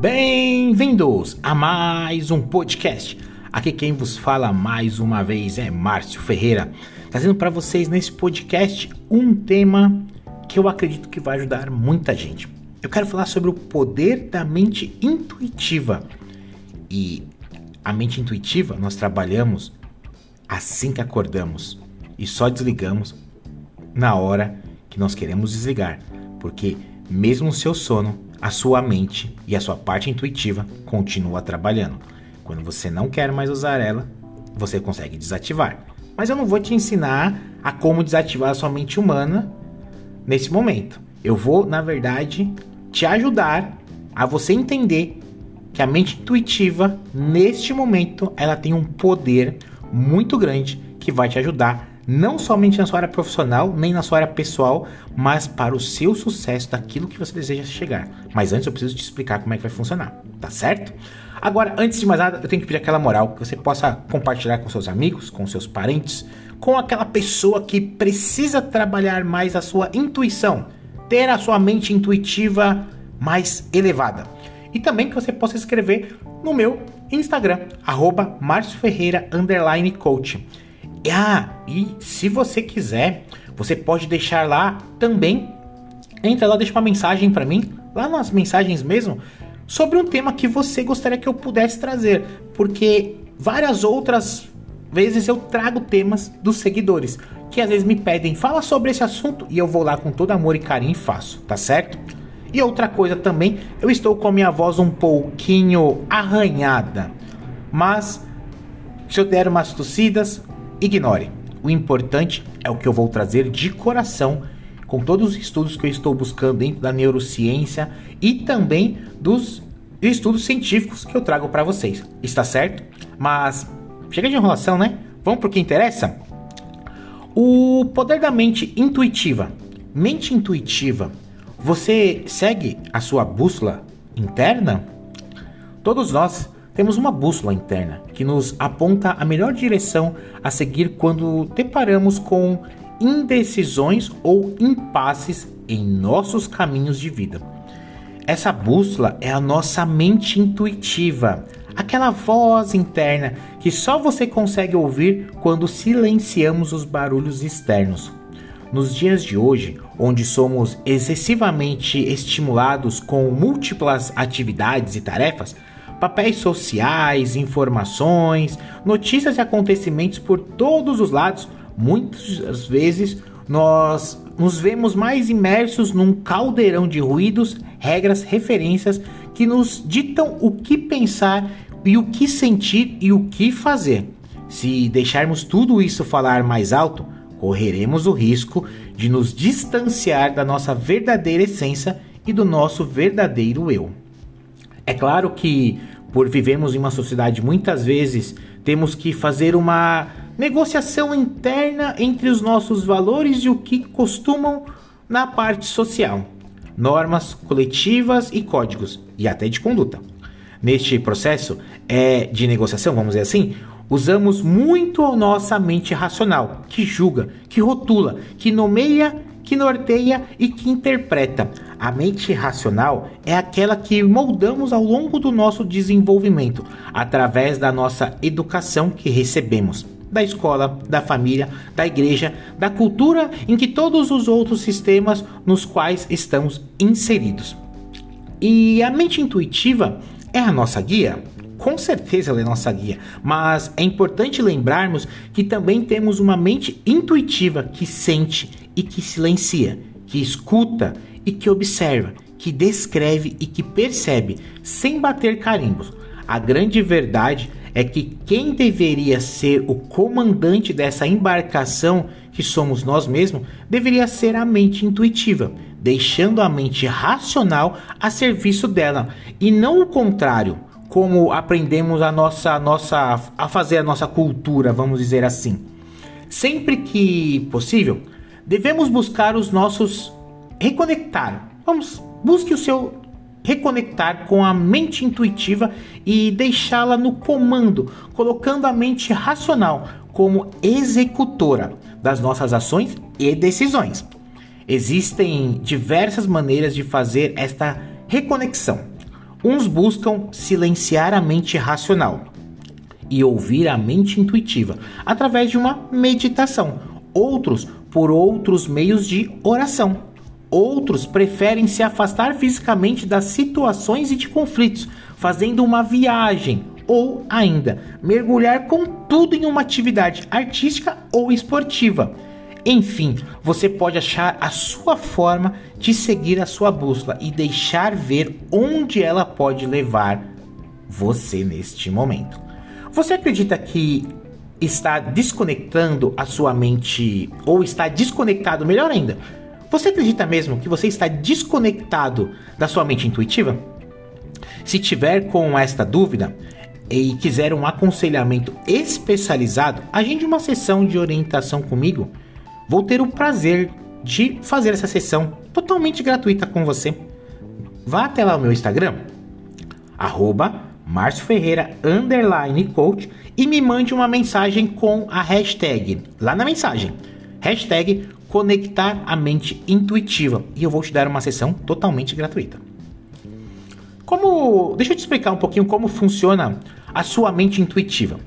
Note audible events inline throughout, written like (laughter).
Bem-vindos a mais um podcast. Aqui quem vos fala mais uma vez é Márcio Ferreira, trazendo para vocês nesse podcast um tema que eu acredito que vai ajudar muita gente. Eu quero falar sobre o poder da mente intuitiva. E a mente intuitiva nós trabalhamos assim que acordamos e só desligamos na hora que nós queremos desligar, porque mesmo no seu sono, a sua mente e a sua parte intuitiva continua trabalhando. Quando você não quer mais usar ela, você consegue desativar. Mas eu não vou te ensinar a como desativar a sua mente humana nesse momento. Eu vou, na verdade, te ajudar a você entender que a mente intuitiva, neste momento, ela tem um poder muito grande que vai te ajudar não somente na sua área profissional, nem na sua área pessoal, mas para o seu sucesso daquilo que você deseja chegar. Mas antes eu preciso te explicar como é que vai funcionar, tá certo? Agora, antes de mais nada, eu tenho que pedir aquela moral que você possa compartilhar com seus amigos, com seus parentes, com aquela pessoa que precisa trabalhar mais a sua intuição, ter a sua mente intuitiva mais elevada. E também que você possa escrever no meu Instagram, arroba Coach. Ah, e se você quiser, você pode deixar lá também. Entra lá, deixa uma mensagem para mim, lá nas mensagens mesmo, sobre um tema que você gostaria que eu pudesse trazer, porque várias outras vezes eu trago temas dos seguidores que às vezes me pedem, fala sobre esse assunto e eu vou lá com todo amor e carinho e faço, tá certo? E outra coisa também, eu estou com a minha voz um pouquinho arranhada, mas se eu der umas tossidas, ignore. O importante é o que eu vou trazer de coração com todos os estudos que eu estou buscando dentro da neurociência e também dos estudos científicos que eu trago para vocês. Está certo? Mas chega de enrolação, né? Vamos pro que interessa? O poder da mente intuitiva. Mente intuitiva. Você segue a sua bússola interna? Todos nós temos uma bússola interna que nos aponta a melhor direção a seguir quando deparamos com indecisões ou impasses em nossos caminhos de vida. Essa bússola é a nossa mente intuitiva, aquela voz interna que só você consegue ouvir quando silenciamos os barulhos externos. Nos dias de hoje, onde somos excessivamente estimulados com múltiplas atividades e tarefas, papéis sociais, informações, notícias e acontecimentos por todos os lados, muitas vezes nós nos vemos mais imersos num caldeirão de ruídos, regras, referências que nos ditam o que pensar e o que sentir e o que fazer. Se deixarmos tudo isso falar mais alto, correremos o risco de nos distanciar da nossa verdadeira essência e do nosso verdadeiro eu. É claro que, por vivermos em uma sociedade muitas vezes, temos que fazer uma negociação interna entre os nossos valores e o que costumam na parte social, normas coletivas e códigos, e até de conduta. Neste processo é, de negociação, vamos dizer assim, usamos muito a nossa mente racional, que julga, que rotula, que nomeia que norteia e que interpreta. A mente racional é aquela que moldamos ao longo do nosso desenvolvimento, através da nossa educação que recebemos da escola, da família, da igreja, da cultura em que todos os outros sistemas nos quais estamos inseridos. E a mente intuitiva é a nossa guia? Com certeza ela é nossa guia, mas é importante lembrarmos que também temos uma mente intuitiva que sente e que silencia, que escuta e que observa, que descreve e que percebe, sem bater carimbos. A grande verdade é que quem deveria ser o comandante dessa embarcação, que somos nós mesmos, deveria ser a mente intuitiva, deixando a mente racional a serviço dela, e não o contrário como aprendemos a nossa, nossa, a fazer a nossa cultura, vamos dizer assim. Sempre que possível, devemos buscar os nossos reconectar. Vamos, busque o seu reconectar com a mente intuitiva e deixá-la no comando, colocando a mente racional como executora das nossas ações e decisões. Existem diversas maneiras de fazer esta reconexão. Uns buscam silenciar a mente racional e ouvir a mente intuitiva através de uma meditação. Outros por outros meios de oração. Outros preferem se afastar fisicamente das situações e de conflitos, fazendo uma viagem ou ainda mergulhar com tudo em uma atividade artística ou esportiva. Enfim, você pode achar a sua forma de seguir a sua bússola e deixar ver onde ela pode levar você neste momento. Você acredita que está desconectando a sua mente ou está desconectado, melhor ainda, você acredita mesmo que você está desconectado da sua mente intuitiva? Se tiver com esta dúvida e quiser um aconselhamento especializado, agende uma sessão de orientação comigo. Vou ter o prazer de fazer essa sessão totalmente gratuita com você. Vá até lá no meu Instagram, arroba Ferreira underline coach e me mande uma mensagem com a hashtag lá na mensagem hashtag conectar a mente intuitiva e eu vou te dar uma sessão totalmente gratuita. Como, deixa eu te explicar um pouquinho como funciona a sua mente intuitiva.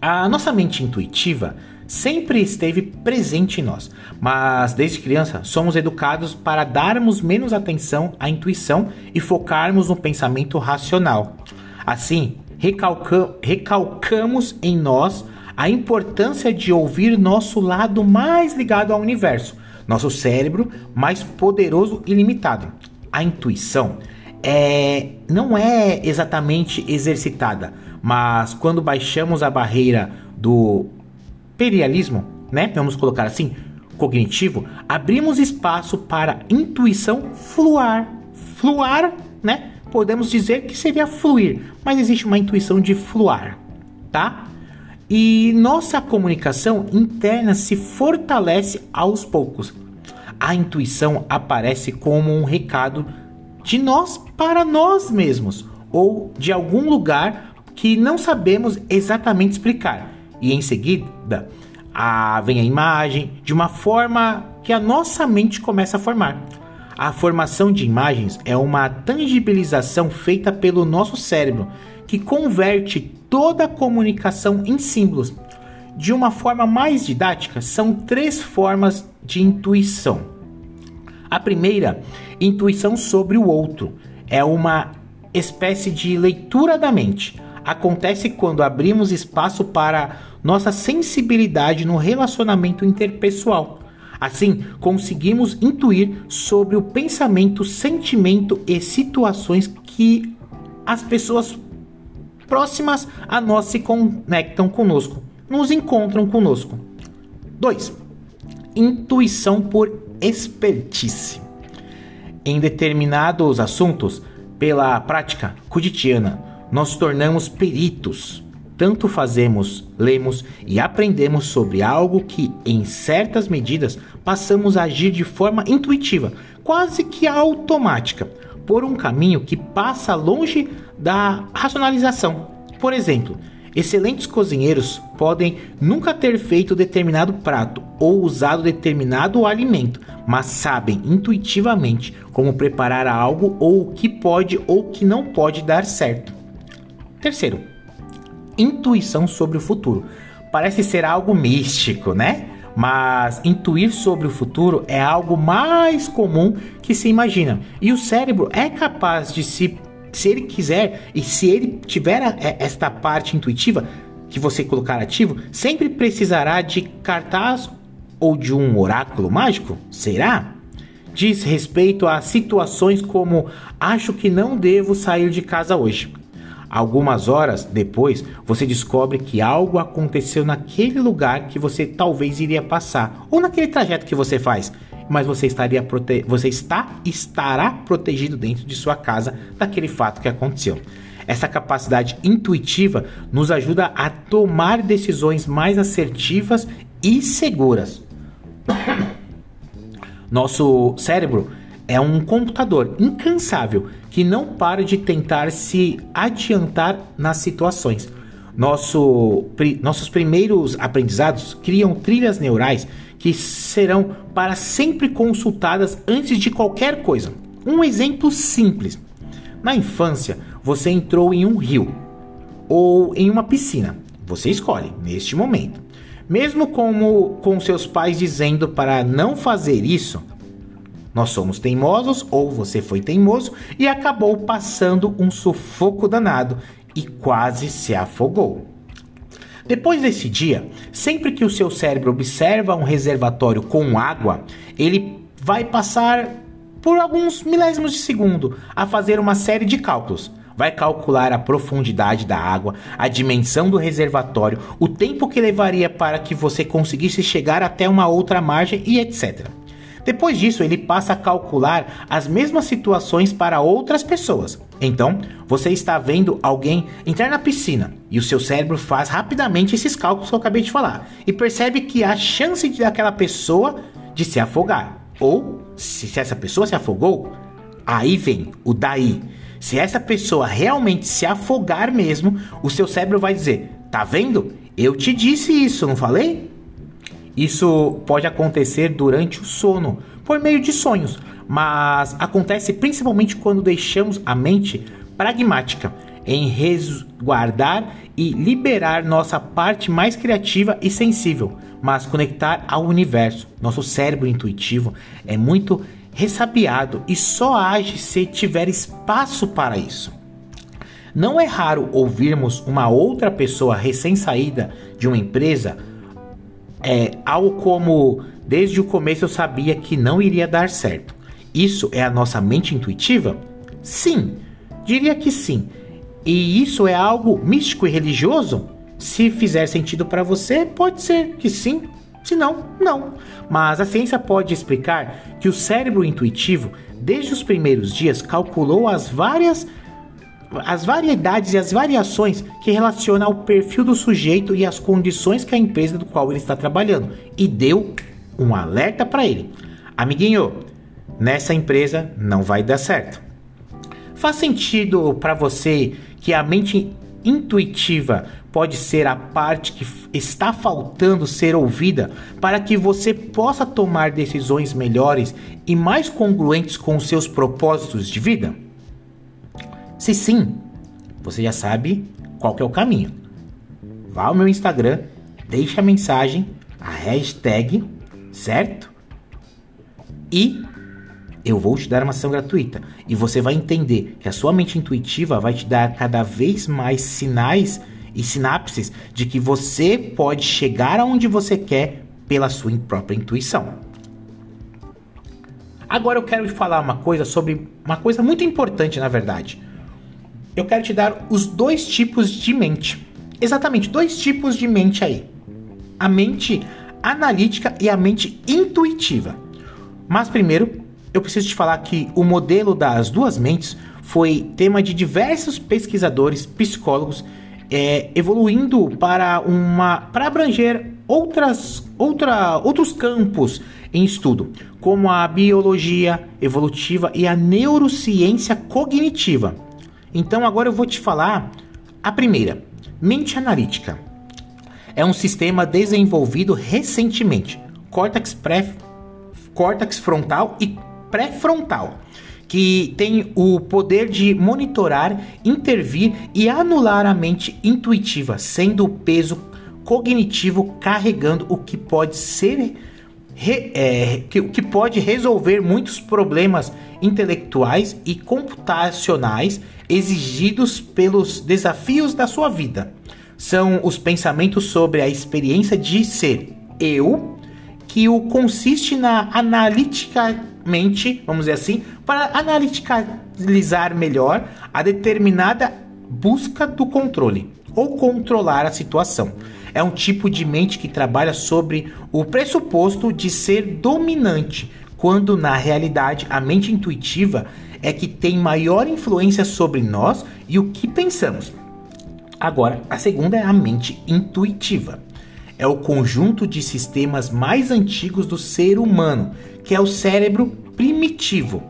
A nossa mente intuitiva sempre esteve presente em nós, mas desde criança somos educados para darmos menos atenção à intuição e focarmos no pensamento racional. Assim, recalca recalcamos em nós a importância de ouvir nosso lado mais ligado ao universo, nosso cérebro mais poderoso e limitado. A intuição é, não é exatamente exercitada, mas quando baixamos a barreira do perialismo, né? Vamos colocar assim, cognitivo, abrimos espaço para intuição fluar. Fluar, né? Podemos dizer que seria fluir, mas existe uma intuição de fluar, tá? E nossa comunicação interna se fortalece aos poucos. A intuição aparece como um recado de nós para nós mesmos ou de algum lugar que não sabemos exatamente explicar. E em seguida, a, vem a imagem de uma forma que a nossa mente começa a formar. A formação de imagens é uma tangibilização feita pelo nosso cérebro que converte toda a comunicação em símbolos. De uma forma mais didática, são três formas de intuição. A primeira, intuição sobre o outro, é uma espécie de leitura da mente. Acontece quando abrimos espaço para nossa sensibilidade no relacionamento interpessoal. Assim, conseguimos intuir sobre o pensamento, sentimento e situações que as pessoas próximas a nós se conectam conosco, nos encontram conosco. 2. Intuição por expertise. Em determinados assuntos, pela prática cotidiana, nós tornamos peritos. Tanto fazemos, lemos e aprendemos sobre algo que, em certas medidas, passamos a agir de forma intuitiva, quase que automática, por um caminho que passa longe da racionalização. Por exemplo, excelentes cozinheiros podem nunca ter feito determinado prato ou usado determinado alimento, mas sabem intuitivamente como preparar algo ou o que pode ou que não pode dar certo. Terceiro, intuição sobre o futuro. Parece ser algo místico, né? Mas intuir sobre o futuro é algo mais comum que se imagina. E o cérebro é capaz de se se ele quiser e se ele tiver é, esta parte intuitiva que você colocar ativo, sempre precisará de cartaz ou de um oráculo mágico? Será? Diz respeito a situações como acho que não devo sair de casa hoje. Algumas horas depois, você descobre que algo aconteceu naquele lugar que você talvez iria passar, ou naquele trajeto que você faz, mas você estaria prote... você está estará protegido dentro de sua casa daquele fato que aconteceu. Essa capacidade intuitiva nos ajuda a tomar decisões mais assertivas e seguras. Nosso cérebro é um computador incansável que não para de tentar se adiantar nas situações. Nosso, pri, nossos primeiros aprendizados criam trilhas neurais que serão para sempre consultadas antes de qualquer coisa. Um exemplo simples. Na infância, você entrou em um rio ou em uma piscina. Você escolhe neste momento. Mesmo como com seus pais dizendo para não fazer isso, nós somos teimosos ou você foi teimoso e acabou passando um sufoco danado e quase se afogou. Depois desse dia, sempre que o seu cérebro observa um reservatório com água, ele vai passar por alguns milésimos de segundo a fazer uma série de cálculos. Vai calcular a profundidade da água, a dimensão do reservatório, o tempo que levaria para que você conseguisse chegar até uma outra margem e etc. Depois disso, ele passa a calcular as mesmas situações para outras pessoas. Então, você está vendo alguém entrar na piscina e o seu cérebro faz rapidamente esses cálculos que eu acabei de falar e percebe que a chance daquela pessoa de se afogar ou se essa pessoa se afogou, aí vem o daí. Se essa pessoa realmente se afogar mesmo, o seu cérebro vai dizer: "Tá vendo? Eu te disse isso, não falei?" Isso pode acontecer durante o sono, por meio de sonhos, mas acontece principalmente quando deixamos a mente pragmática em resguardar e liberar nossa parte mais criativa e sensível, mas conectar ao universo. Nosso cérebro intuitivo é muito ressabiado e só age se tiver espaço para isso. Não é raro ouvirmos uma outra pessoa recém-saída de uma empresa é algo como desde o começo eu sabia que não iria dar certo. Isso é a nossa mente intuitiva? Sim, diria que sim. E isso é algo místico e religioso? Se fizer sentido para você, pode ser que sim. Se não, não. Mas a ciência pode explicar que o cérebro intuitivo, desde os primeiros dias, calculou as várias as variedades e as variações que relacionam ao perfil do sujeito e as condições que a empresa do qual ele está trabalhando e deu um alerta para ele. Amiguinho, nessa empresa não vai dar certo. Faz sentido para você que a mente intuitiva pode ser a parte que está faltando ser ouvida para que você possa tomar decisões melhores e mais congruentes com os seus propósitos de vida? Se sim, você já sabe qual é o caminho. Vá ao meu Instagram, deixe a mensagem, a hashtag, certo? E eu vou te dar uma ação gratuita. E você vai entender que a sua mente intuitiva vai te dar cada vez mais sinais e sinapses de que você pode chegar aonde você quer pela sua própria intuição. Agora eu quero te falar uma coisa sobre uma coisa muito importante, na verdade eu quero te dar os dois tipos de mente. Exatamente, dois tipos de mente aí. A mente analítica e a mente intuitiva. Mas primeiro, eu preciso te falar que o modelo das duas mentes foi tema de diversos pesquisadores, psicólogos, é, evoluindo para uma para abranger outras, outra, outros campos em estudo, como a biologia evolutiva e a neurociência cognitiva. Então agora eu vou te falar a primeira, mente analítica. É um sistema desenvolvido recentemente, córtex pré córtex frontal e pré-frontal, que tem o poder de monitorar, intervir e anular a mente intuitiva, sendo o peso cognitivo carregando o que pode ser re, é, que, que pode resolver muitos problemas intelectuais e computacionais exigidos pelos desafios da sua vida. São os pensamentos sobre a experiência de ser eu, que o consiste na analiticamente, vamos dizer assim, para analiticalizar melhor a determinada busca do controle ou controlar a situação. É um tipo de mente que trabalha sobre o pressuposto de ser dominante, quando na realidade a mente intuitiva é que tem maior influência sobre nós e o que pensamos. Agora, a segunda é a mente intuitiva. É o conjunto de sistemas mais antigos do ser humano, que é o cérebro primitivo.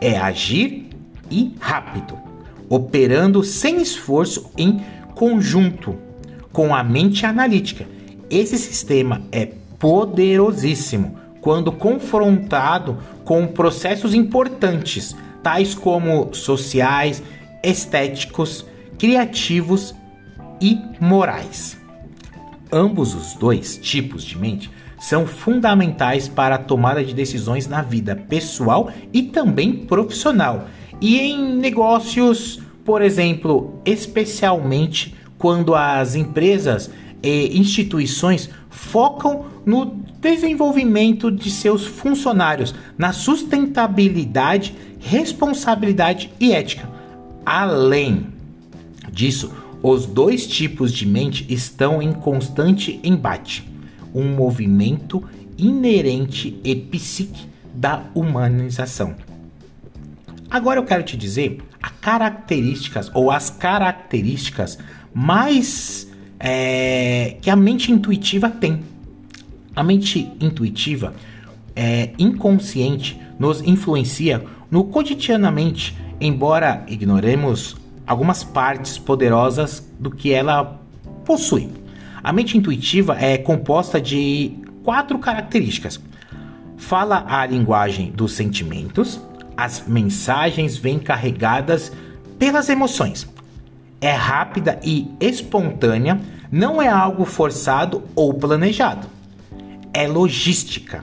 É agir e rápido, operando sem esforço em conjunto com a mente analítica. Esse sistema é poderosíssimo quando confrontado com processos importantes tais como sociais estéticos, criativos e morais. Ambos os dois tipos de mente são fundamentais para a tomada de decisões na vida pessoal e também profissional, e em negócios, por exemplo, especialmente quando as empresas e instituições focam no desenvolvimento de seus funcionários, na sustentabilidade, responsabilidade e ética. Além disso, os dois tipos de mente estão em constante embate, um movimento inerente e psíquico da humanização. Agora eu quero te dizer as características ou as características mais é, que a mente intuitiva tem. A mente intuitiva é inconsciente nos influencia no cotidianamente, embora ignoremos algumas partes poderosas do que ela possui. A mente intuitiva é composta de quatro características. Fala a linguagem dos sentimentos, as mensagens vêm carregadas pelas emoções. É rápida e espontânea, não é algo forçado ou planejado. É logística.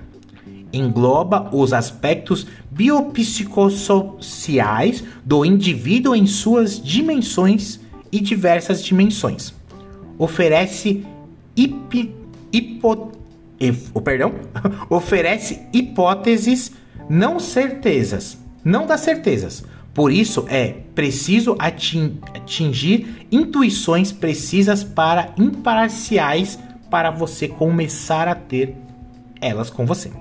Engloba os aspectos biopsicossociais do indivíduo em suas dimensões e diversas dimensões. Oferece hipi, hipo, oh, perdão, (laughs) oferece hipóteses, não certezas, não dá certezas. Por isso é preciso atingir intuições precisas para imparciais para você começar a ter elas com você.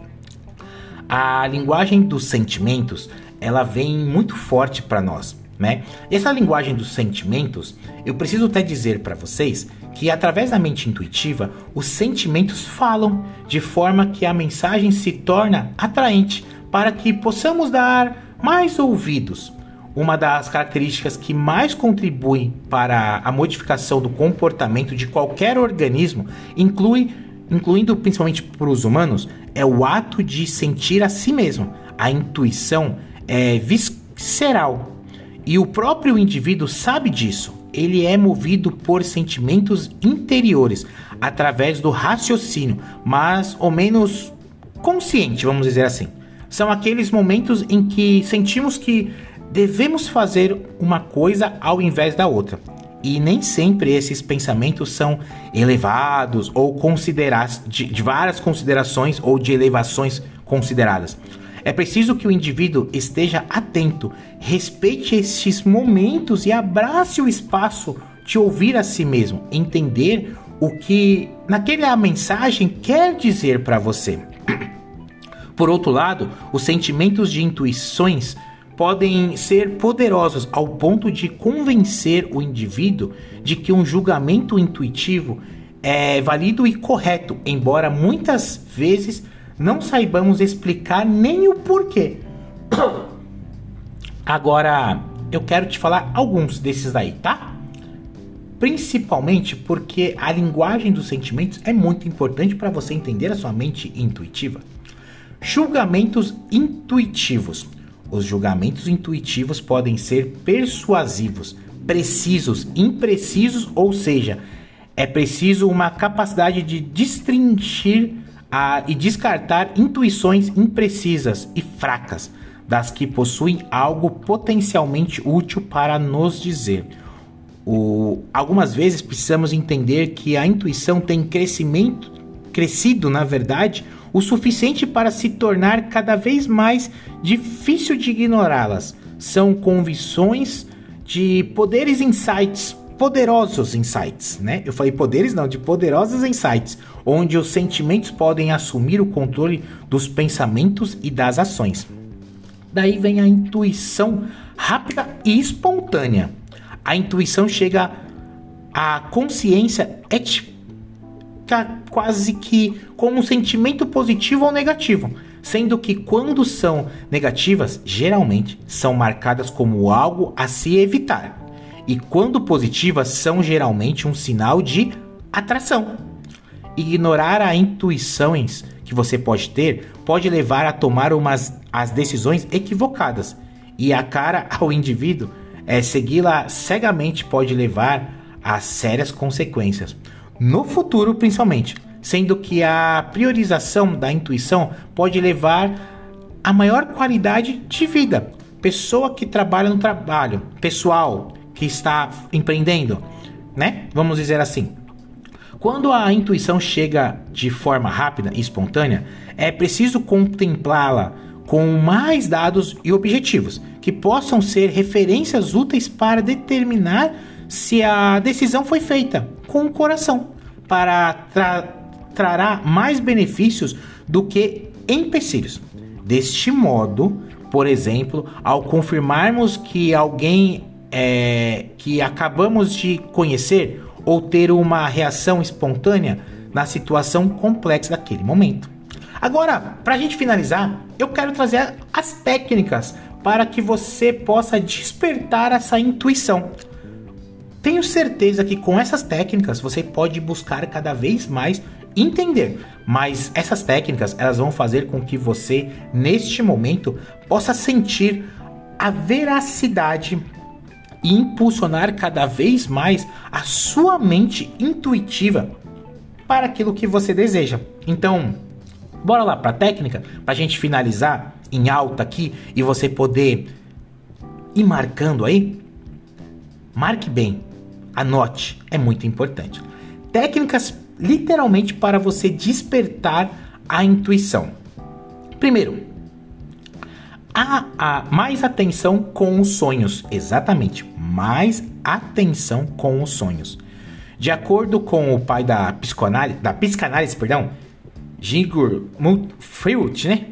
A linguagem dos sentimentos, ela vem muito forte para nós, né? Essa linguagem dos sentimentos, eu preciso até dizer para vocês que através da mente intuitiva, os sentimentos falam de forma que a mensagem se torna atraente para que possamos dar mais ouvidos. Uma das características que mais contribuem para a modificação do comportamento de qualquer organismo, inclui, incluindo principalmente para os humanos, é o ato de sentir a si mesmo. A intuição é visceral e o próprio indivíduo sabe disso. Ele é movido por sentimentos interiores através do raciocínio, mas ou menos consciente, vamos dizer assim são aqueles momentos em que sentimos que devemos fazer uma coisa ao invés da outra. E nem sempre esses pensamentos são elevados ou considerados de, de várias considerações ou de elevações consideradas. É preciso que o indivíduo esteja atento, respeite estes momentos e abrace o espaço de ouvir a si mesmo, entender o que naquela mensagem quer dizer para você. Por outro lado, os sentimentos de intuições podem ser poderosos ao ponto de convencer o indivíduo de que um julgamento intuitivo é válido e correto, embora muitas vezes não saibamos explicar nem o porquê. (coughs) Agora, eu quero te falar alguns desses daí, tá? Principalmente porque a linguagem dos sentimentos é muito importante para você entender a sua mente intuitiva. Julgamentos intuitivos. Os julgamentos intuitivos podem ser persuasivos, precisos, imprecisos, ou seja, é preciso uma capacidade de destrinchir a, e descartar intuições imprecisas e fracas, das que possuem algo potencialmente útil para nos dizer. O, algumas vezes precisamos entender que a intuição tem crescimento, crescido, na verdade, o suficiente para se tornar cada vez mais difícil de ignorá-las. São convicções de poderes insights, poderosos insights, né? Eu falei poderes não, de poderosos insights, onde os sentimentos podem assumir o controle dos pensamentos e das ações. Daí vem a intuição rápida e espontânea. A intuição chega à consciência ética quase que como um sentimento positivo ou negativo, sendo que quando são negativas, geralmente são marcadas como algo a se evitar, e quando positivas são geralmente um sinal de atração. Ignorar as intuições que você pode ter pode levar a tomar umas as decisões equivocadas e a cara (laughs) ao indivíduo é, segui-la cegamente pode levar a sérias consequências. No futuro, principalmente, sendo que a priorização da intuição pode levar a maior qualidade de vida. Pessoa que trabalha no trabalho, pessoal que está empreendendo, né? Vamos dizer assim. Quando a intuição chega de forma rápida e espontânea, é preciso contemplá-la com mais dados e objetivos que possam ser referências úteis para determinar se a decisão foi feita com o coração, para tra trará mais benefícios do que empecilhos. Deste modo, por exemplo, ao confirmarmos que alguém é, que acabamos de conhecer ou ter uma reação espontânea na situação complexa daquele momento. Agora, para a gente finalizar, eu quero trazer as técnicas para que você possa despertar essa intuição. Tenho certeza que com essas técnicas você pode buscar cada vez mais entender, mas essas técnicas elas vão fazer com que você neste momento possa sentir a veracidade e impulsionar cada vez mais a sua mente intuitiva para aquilo que você deseja. Então, bora lá para a técnica para a gente finalizar em alta aqui e você poder ir marcando aí. Marque bem, anote, é muito importante. Técnicas literalmente para você despertar a intuição. Primeiro, a, a, mais atenção com os sonhos. Exatamente, mais atenção com os sonhos. De acordo com o pai da psicanálise, da psicanálise perdão, Sigmund Freud, né?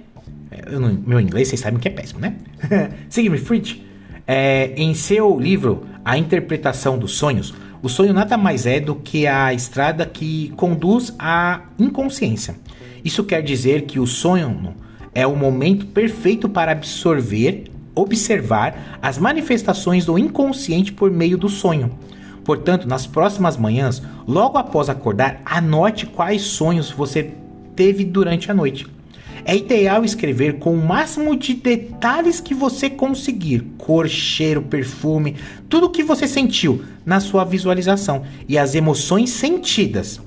Não, meu inglês vocês sabem que é péssimo, né? (laughs) Sigmund Freud, é, em seu livro A Interpretação dos Sonhos, o sonho nada mais é do que a estrada que conduz à inconsciência. Isso quer dizer que o sonho é o momento perfeito para absorver, observar as manifestações do inconsciente por meio do sonho. Portanto, nas próximas manhãs, logo após acordar, anote quais sonhos você teve durante a noite. É ideal escrever com o máximo de detalhes que você conseguir, cor, cheiro, perfume, tudo que você sentiu na sua visualização e as emoções sentidas.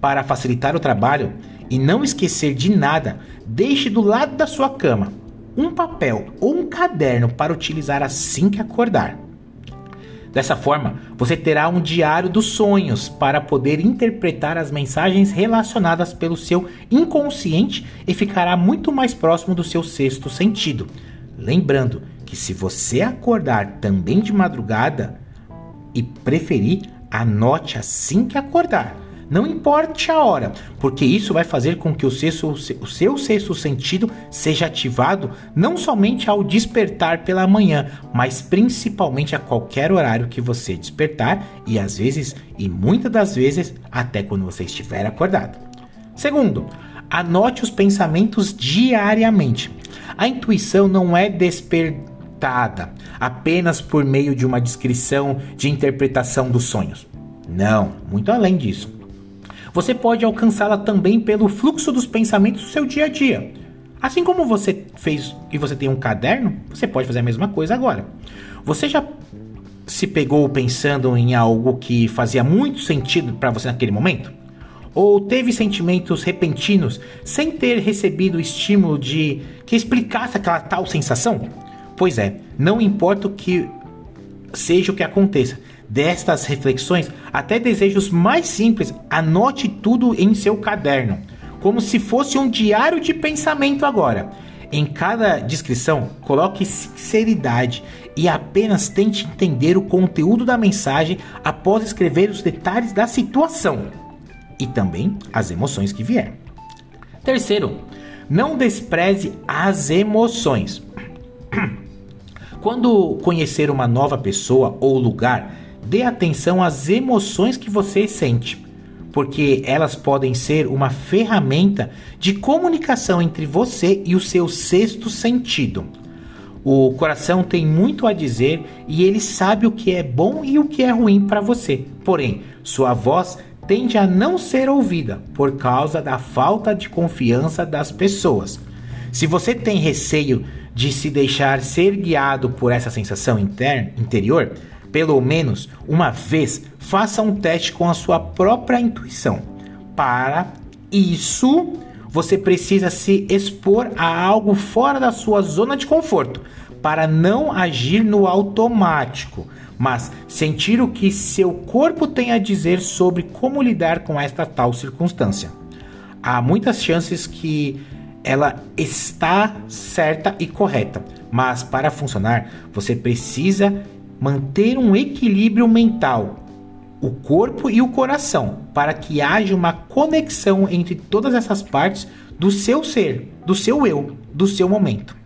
Para facilitar o trabalho, e não esquecer de nada, deixe do lado da sua cama um papel ou um caderno para utilizar assim que acordar. Dessa forma, você terá um diário dos sonhos para poder interpretar as mensagens relacionadas pelo seu inconsciente e ficará muito mais próximo do seu sexto sentido. Lembrando que se você acordar também de madrugada e preferir, anote assim que acordar não importe a hora, porque isso vai fazer com que o, o seu sexto sentido seja ativado não somente ao despertar pela manhã, mas principalmente a qualquer horário que você despertar e às vezes, e muitas das vezes, até quando você estiver acordado. Segundo, anote os pensamentos diariamente. A intuição não é despertada apenas por meio de uma descrição de interpretação dos sonhos. Não, muito além disso. Você pode alcançá-la também pelo fluxo dos pensamentos do seu dia a dia. Assim como você fez e você tem um caderno, você pode fazer a mesma coisa agora. Você já se pegou pensando em algo que fazia muito sentido para você naquele momento? Ou teve sentimentos repentinos sem ter recebido o estímulo de que explicasse aquela tal sensação? Pois é, não importa o que seja o que aconteça, destas reflexões até desejos mais simples, anote tudo em seu caderno, como se fosse um diário de pensamento agora. Em cada descrição, coloque sinceridade e apenas tente entender o conteúdo da mensagem após escrever os detalhes da situação e também as emoções que vier. Terceiro, não despreze as emoções. (clears throat) Quando conhecer uma nova pessoa ou lugar, dê atenção às emoções que você sente, porque elas podem ser uma ferramenta de comunicação entre você e o seu sexto sentido. O coração tem muito a dizer e ele sabe o que é bom e o que é ruim para você. Porém, sua voz tende a não ser ouvida por causa da falta de confiança das pessoas. Se você tem receio de se deixar ser guiado por essa sensação interna, interior, pelo menos uma vez, faça um teste com a sua própria intuição. Para isso, você precisa se expor a algo fora da sua zona de conforto para não agir no automático, mas sentir o que seu corpo tem a dizer sobre como lidar com esta tal circunstância. Há muitas chances que ela está certa e correta, mas para funcionar, você precisa manter um equilíbrio mental, o corpo e o coração, para que haja uma conexão entre todas essas partes do seu ser, do seu eu, do seu momento.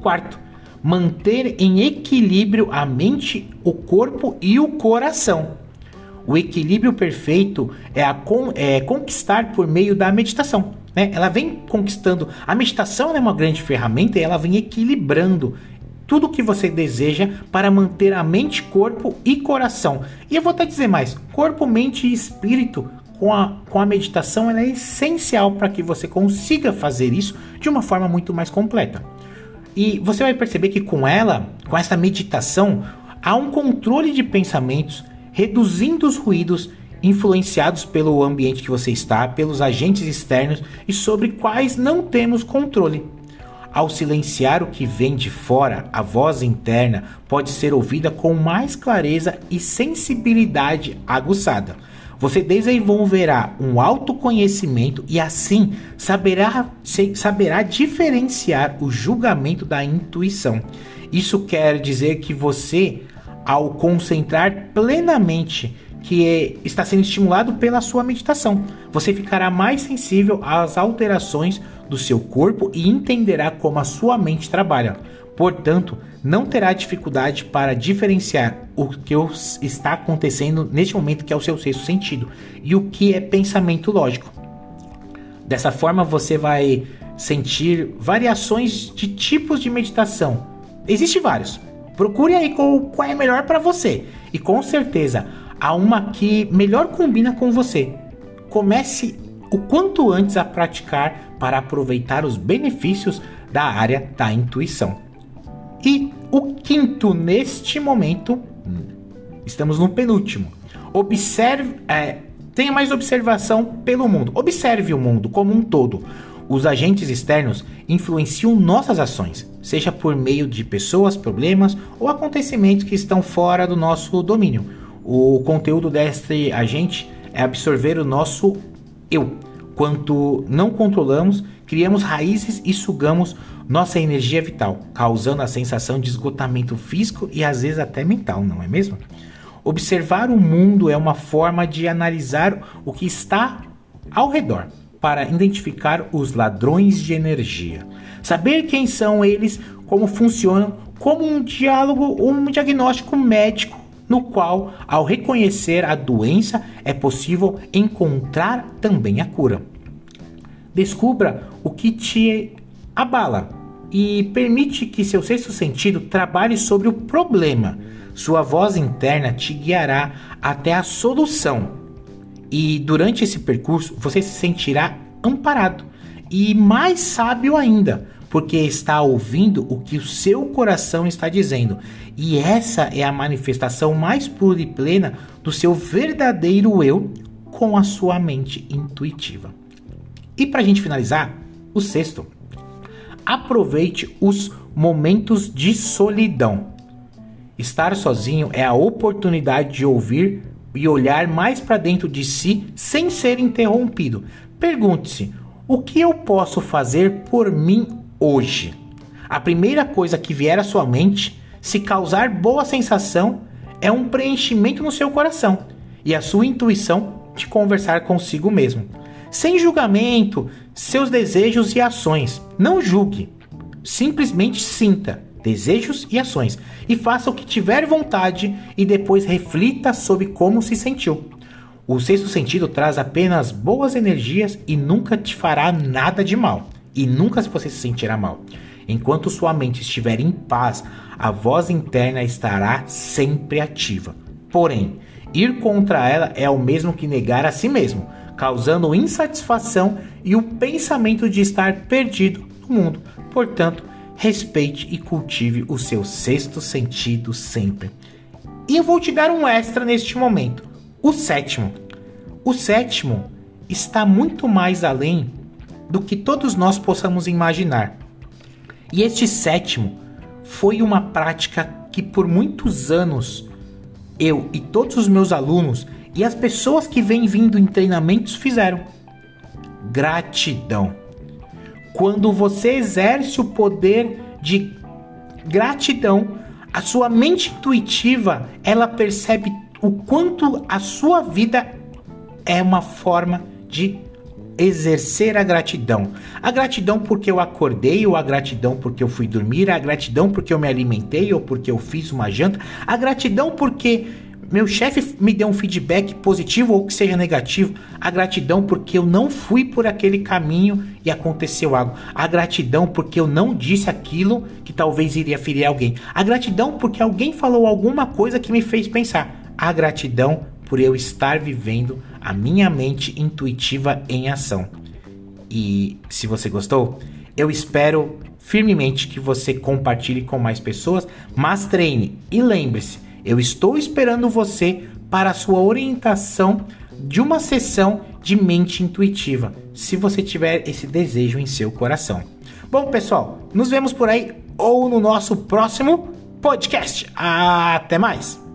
Quarto, manter em equilíbrio a mente, o corpo e o coração. O equilíbrio perfeito é, a con é conquistar por meio da meditação. Né? Ela vem conquistando. A meditação é uma grande ferramenta e ela vem equilibrando tudo o que você deseja para manter a mente, corpo e coração. E eu vou até dizer mais: corpo, mente e espírito com a, com a meditação ela é essencial para que você consiga fazer isso de uma forma muito mais completa. E você vai perceber que com ela, com essa meditação, há um controle de pensamentos, reduzindo os ruídos influenciados pelo ambiente que você está, pelos agentes externos e sobre quais não temos controle. Ao silenciar o que vem de fora, a voz interna pode ser ouvida com mais clareza e sensibilidade aguçada. Você desenvolverá um autoconhecimento e assim saberá, saberá diferenciar o julgamento da intuição. Isso quer dizer que você, ao concentrar plenamente que é, está sendo estimulado pela sua meditação. Você ficará mais sensível às alterações do seu corpo e entenderá como a sua mente trabalha. Portanto, não terá dificuldade para diferenciar o que está acontecendo neste momento, que é o seu sexto sentido, e o que é pensamento lógico. Dessa forma, você vai sentir variações de tipos de meditação. Existem vários. Procure aí qual, qual é melhor para você. E com certeza, há uma que melhor combina com você. Comece o quanto antes a praticar para aproveitar os benefícios da área da intuição. E o quinto neste momento, estamos no penúltimo. Observe, é, tenha mais observação pelo mundo. Observe o mundo como um todo. Os agentes externos influenciam nossas ações, seja por meio de pessoas, problemas ou acontecimentos que estão fora do nosso domínio. O conteúdo deste agente é absorver o nosso eu. Quanto não controlamos, criamos raízes e sugamos nossa energia vital, causando a sensação de esgotamento físico e às vezes até mental, não é mesmo? Observar o mundo é uma forma de analisar o que está ao redor para identificar os ladrões de energia. Saber quem são eles, como funcionam, como um diálogo ou um diagnóstico médico no qual, ao reconhecer a doença, é possível encontrar também a cura. Descubra o que te abala e permite que seu sexto sentido trabalhe sobre o problema. Sua voz interna te guiará até a solução. E durante esse percurso você se sentirá amparado e mais sábio ainda, porque está ouvindo o que o seu coração está dizendo. E essa é a manifestação mais pura e plena do seu verdadeiro eu com a sua mente intuitiva. E para a gente finalizar, o sexto. Aproveite os momentos de solidão. Estar sozinho é a oportunidade de ouvir e olhar mais para dentro de si sem ser interrompido. Pergunte-se: o que eu posso fazer por mim hoje. A primeira coisa que vier à sua mente, se causar boa sensação, é um preenchimento no seu coração e a sua intuição de conversar consigo mesmo. Sem julgamento, seus desejos e ações. Não julgue. Simplesmente sinta desejos e ações e faça o que tiver vontade e depois reflita sobre como se sentiu. O sexto sentido traz apenas boas energias e nunca te fará nada de mal e nunca você se sentirá mal. Enquanto sua mente estiver em paz, a voz interna estará sempre ativa. Porém, ir contra ela é o mesmo que negar a si mesmo, causando insatisfação e o pensamento de estar perdido no mundo. Portanto, respeite e cultive o seu sexto sentido sempre. E eu vou te dar um extra neste momento: o sétimo. O sétimo está muito mais além do que todos nós possamos imaginar. E este sétimo foi uma prática que por muitos anos eu e todos os meus alunos e as pessoas que vêm vindo em treinamentos fizeram. Gratidão. Quando você exerce o poder de gratidão, a sua mente intuitiva, ela percebe o quanto a sua vida é uma forma de exercer a gratidão. A gratidão porque eu acordei, ou a gratidão porque eu fui dormir, a gratidão porque eu me alimentei, ou porque eu fiz uma janta, a gratidão porque meu chefe me deu um feedback positivo ou que seja negativo, a gratidão porque eu não fui por aquele caminho e aconteceu algo, a gratidão porque eu não disse aquilo que talvez iria ferir alguém, a gratidão porque alguém falou alguma coisa que me fez pensar, a gratidão por eu estar vivendo a minha mente intuitiva em ação. E se você gostou, eu espero firmemente que você compartilhe com mais pessoas, mas treine e lembre-se, eu estou esperando você para a sua orientação de uma sessão de mente intuitiva, se você tiver esse desejo em seu coração. Bom, pessoal, nos vemos por aí ou no nosso próximo podcast. Até mais!